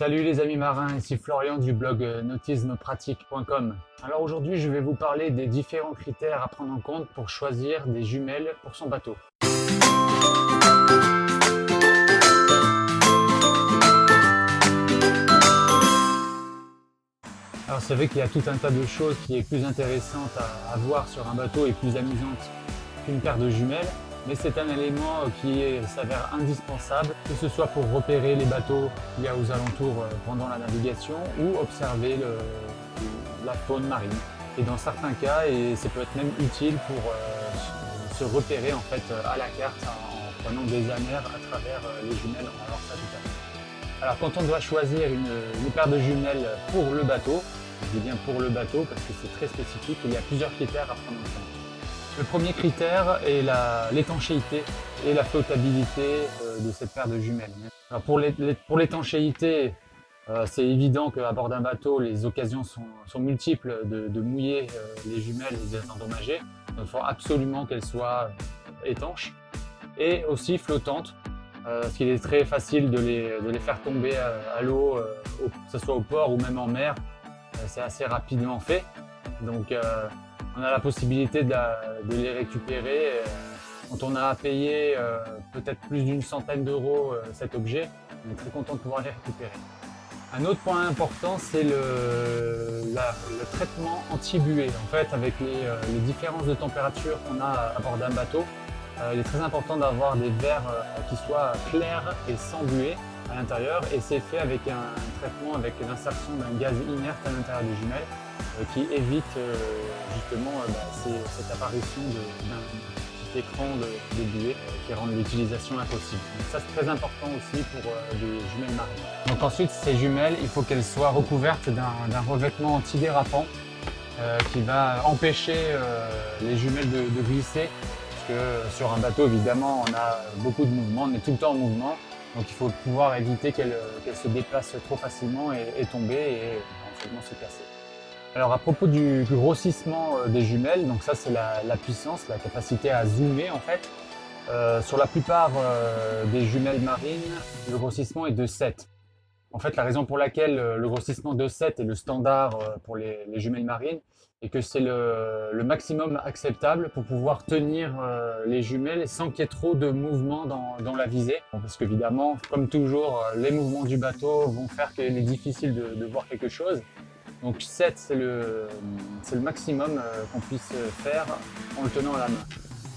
Salut les amis marins, ici Florian du blog euh, nautismepratique.com. Alors aujourd'hui je vais vous parler des différents critères à prendre en compte pour choisir des jumelles pour son bateau. Alors c'est vrai qu'il y a tout un tas de choses qui est plus intéressante à, voir sur un bateau et plus amusante qu'une paire de jumelles mais c'est un élément qui s'avère indispensable, que ce soit pour repérer les bateaux qu'il y a aux alentours euh, pendant la navigation ou observer la faune marine. Et dans certains cas, et ça peut être même utile pour euh, se repérer en fait à la carte en prenant des anères à travers euh, les jumelles. Alors ça tout Alors quand on doit choisir une, paire de jumelles pour le bateau, je dis bien pour le bateau parce que c'est très spécifique, il y a plusieurs critères à prendre en compte. Le premier critère est l'étanchéité et la flottabilité euh, de cette paire de jumelles. pour l'étanchéité, euh, c'est évident qu'à bord d'un bateau, les occasions sont, multiples de, mouiller euh, les jumelles et de les endommager. Il faut absolument qu'elles soient étanches et aussi flottantes, parce qu'il est très facile de les, faire tomber à, l'eau, que ce soit au port ou même en mer. c'est assez rapidement fait. Donc on a la possibilité de, les récupérer. Euh, quand on a payé euh, peut-être plus d'une centaine d'euros euh, cet objet, on est très content de pouvoir les récupérer. Un autre point important, c'est le, traitement anti-buée. En fait, avec les, différences de température qu'on a à bord d'un bateau, il est très important d'avoir des verres qui soient clairs et sans buée à l'intérieur. Et c'est fait avec un traitement avec l'insertion d'un gaz inerte à l'intérieur des jumelles euh, qui évite euh, justement euh, bah, cette apparition d'un petit écran de, buée qui rend l'utilisation impossible. ça c'est très important aussi pour des jumelles marines. Donc ensuite ces jumelles, il faut qu'elles soient recouvertes d'un revêtement antidérapant qui va empêcher les jumelles de, glisser. Parce que sur un bateau évidemment on a beaucoup de mouvements, on est tout le temps en mouvement. Donc il faut pouvoir éviter qu'elles se déplacent trop facilement et, tomber et éventuellement se casser. Alors à propos du, grossissement euh, des jumelles, donc ça c'est la, puissance, la capacité à zoomer en fait. Euh, sur la plupart euh, des jumelles marines, le grossissement est de 7. En fait, la raison pour laquelle le grossissement de 7 est le standard pour les, jumelles marines est que c'est le, maximum acceptable pour pouvoir tenir les jumelles sans qu'il y ait trop de mouvements dans, la visée. Parce qu'évidemment, comme toujours, les mouvements du bateau vont faire qu'il est difficile de voir quelque chose. Donc 7, c'est le, le, maximum euh, qu'on puisse faire en le tenant à la main.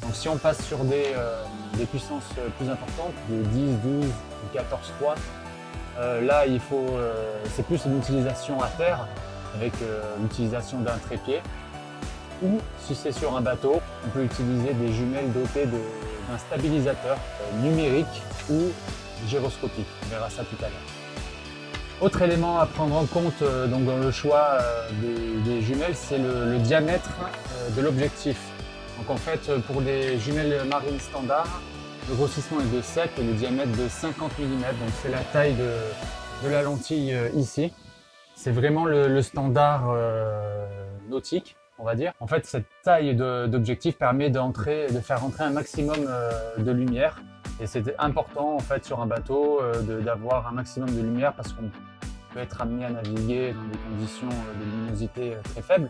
Donc si on passe sur des, euh, puissances plus importantes, de 10, 12 ou 14 fois, euh, là il faut, c'est plus une utilisation à terre avec l'utilisation d'un trépied. Ou si c'est sur un bateau, on peut utiliser des jumelles dotées d'un stabilisateur numérique ou gyroscopique. On verra ça tout à l'heure. Autre élément à prendre en compte euh, donc dans le choix euh, des, jumelles, c'est le, diamètre euh, de l'objectif. Donc en fait, pour les jumelles marines standards, le grossissement est de 7 et le diamètre de 50 mm. Donc c'est la taille de, la lentille ici. C'est vraiment le, standard nautique, on va dire. En fait, cette taille d'objectif permet d'entrer, de faire entrer un maximum de lumière. Et c'est important en fait sur un bateau d'avoir un maximum de lumière parce qu'on peut être amené à naviguer dans des conditions euh, de luminosité euh, très faibles,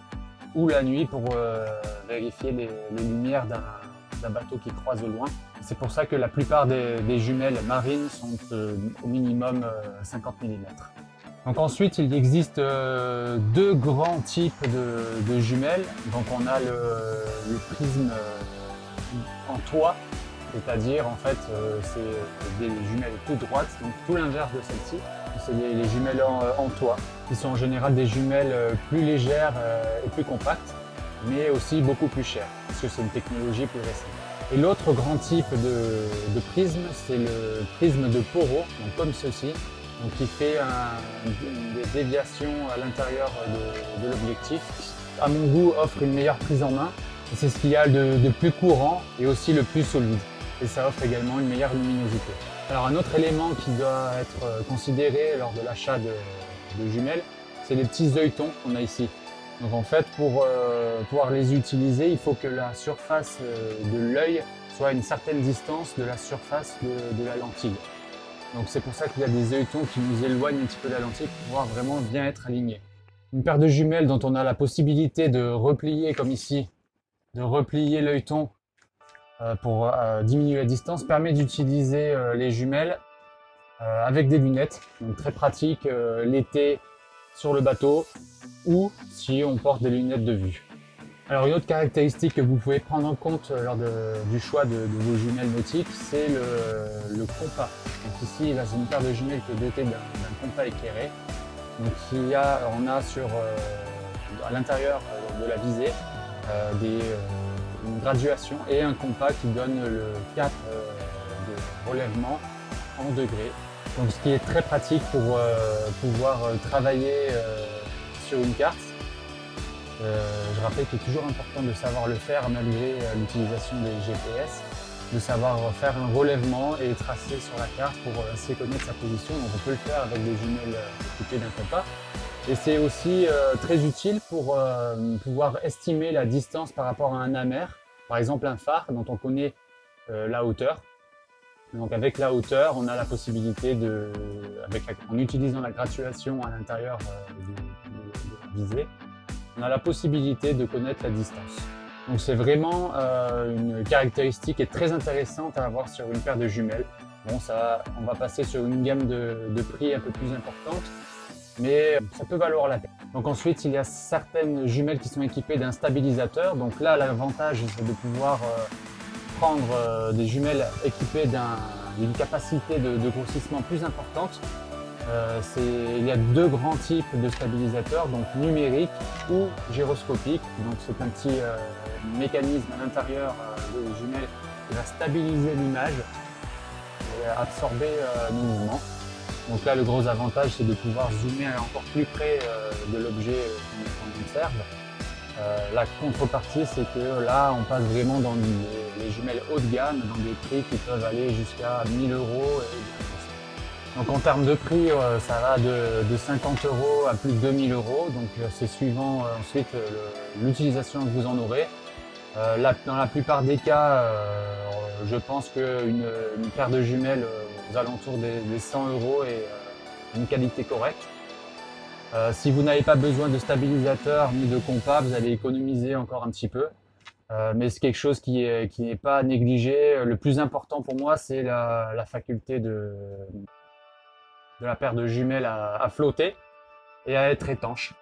ou la nuit pour euh, vérifier les, lumières d'un bateau qui croise au loin. C'est pour ça que la plupart des, jumelles marines sont au minimum 50 mm. Donc ensuite, il existe deux grands types de, jumelles. Donc on a le, prisme en toit, c'est-à-dire en fait c'est des jumelles tout droites, donc tout l'inverse de celle-ci c'est les, jumelles en, toit, qui sont en général des jumelles euh, plus légères euh, et plus compactes, mais aussi beaucoup plus chères, parce que c'est une technologie plus récente. Et l'autre grand type de, prisme, c'est le prisme de Poro, comme ceci, donc qui fait des déviations à l'intérieur de, l'objectif. À mon goût, offre une meilleure prise en main. C'est ce qu'il y a de plus courant et aussi le plus solide. Et ça offre également une meilleure luminosité. Alors un autre élément qui doit être euh, considéré lors de l'achat de, jumelles, c'est les petits œilletons qu'on a ici. Donc en fait, pour euh, pouvoir les utiliser, il faut que la surface euh, de l'œil soit à une certaine distance de la surface de, la lentille. Donc c'est pour ça qu'il y a des œilletons qui nous éloignent un petit peu de la lentille pour pouvoir vraiment bien être alignés. Une paire de jumelles dont on a la possibilité de replier comme ici, de replier l'œilleton pour euh, diminuer la distance permet d'utiliser euh, les jumelles avec des lunettes, donc très pratique l'été sur le bateau ou si on porte des lunettes de vue. Alors une autre caractéristique que vous pouvez prendre en compte lors du choix de, vos jumelles nautiques, c'est le, compas. Donc ici, c'est une paire de jumelles qui est dotée d'un compas éclairé. Donc a, on a sur, à l'intérieur de la visée des, une graduation et un compas qui donne le cap euh, de relèvement en degrés. Donc ce qui est très pratique pour euh, pouvoir euh, travailler sur une carte. je rappelle qu'il est toujours important de savoir le faire malgré l'utilisation des GPS, de savoir faire un relèvement et tracer sur la carte pour ainsi connaître sa position. Donc on peut le faire avec des jumelles équipées d'un compas. Et c'est aussi euh, très utile pour euh, pouvoir estimer la distance par rapport à un amer. Par exemple, un phare dont on connaît euh, la hauteur. Donc avec la hauteur, on a la possibilité de, en utilisant la graduation à l'intérieur de, la visée, on a la possibilité de connaître la distance. Donc c'est vraiment une caractéristique et très intéressante à avoir sur une paire de jumelles. Bon, ça, on va passer sur une gamme de prix un peu plus importante mais ça peut valoir la peine. Donc ensuite, il y a certaines jumelles qui sont équipées d'un stabilisateur. Donc là, l'avantage, c'est de pouvoir euh, prendre euh, des jumelles équipées d'une capacité de, grossissement plus importante. Euh, il y a deux grands types de stabilisateurs, donc numérique ou gyroscopique. Donc c'est un petit mécanisme à l'intérieur des jumelles qui va stabiliser l'image et absorber nos mouvements. Donc là, le gros avantage, c'est de pouvoir zoomer encore plus près euh, de l'objet euh, qu'on observe. Euh, la contrepartie, c'est que là, on passe vraiment dans les, jumelles haut de gamme, dans des prix qui peuvent aller jusqu'à 1000 euros. donc en termes de prix, ça va de, 50 euros à plus de 2000 euros. Donc c'est suivant ensuite l'utilisation que vous en aurez. dans la plupart des cas, je pense qu'une une paire de jumelles aux alentours des, 100 euros et euh, une qualité correcte. Euh, si vous n'avez pas besoin de stabilisateur ni de compas, vous allez économiser encore un petit peu. Euh, mais c'est quelque chose qui n'est pas négligé. Le plus important pour moi, c'est la, faculté de, de la paire de jumelles à, flotter et à être étanche.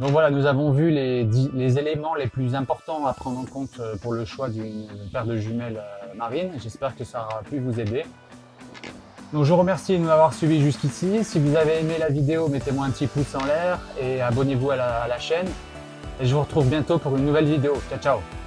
Donc voilà, nous avons vu les, les, éléments les plus importants à prendre en compte pour le choix d'une paire de jumelles marines. J'espère que ça aura pu vous aider. Donc je vous remercie de nous avoir suivis jusqu'ici. Si vous avez aimé la vidéo, mettez-moi un petit pouce en l'air et abonnez-vous à à la chaîne. Et je vous retrouve bientôt pour une nouvelle vidéo. Ciao ciao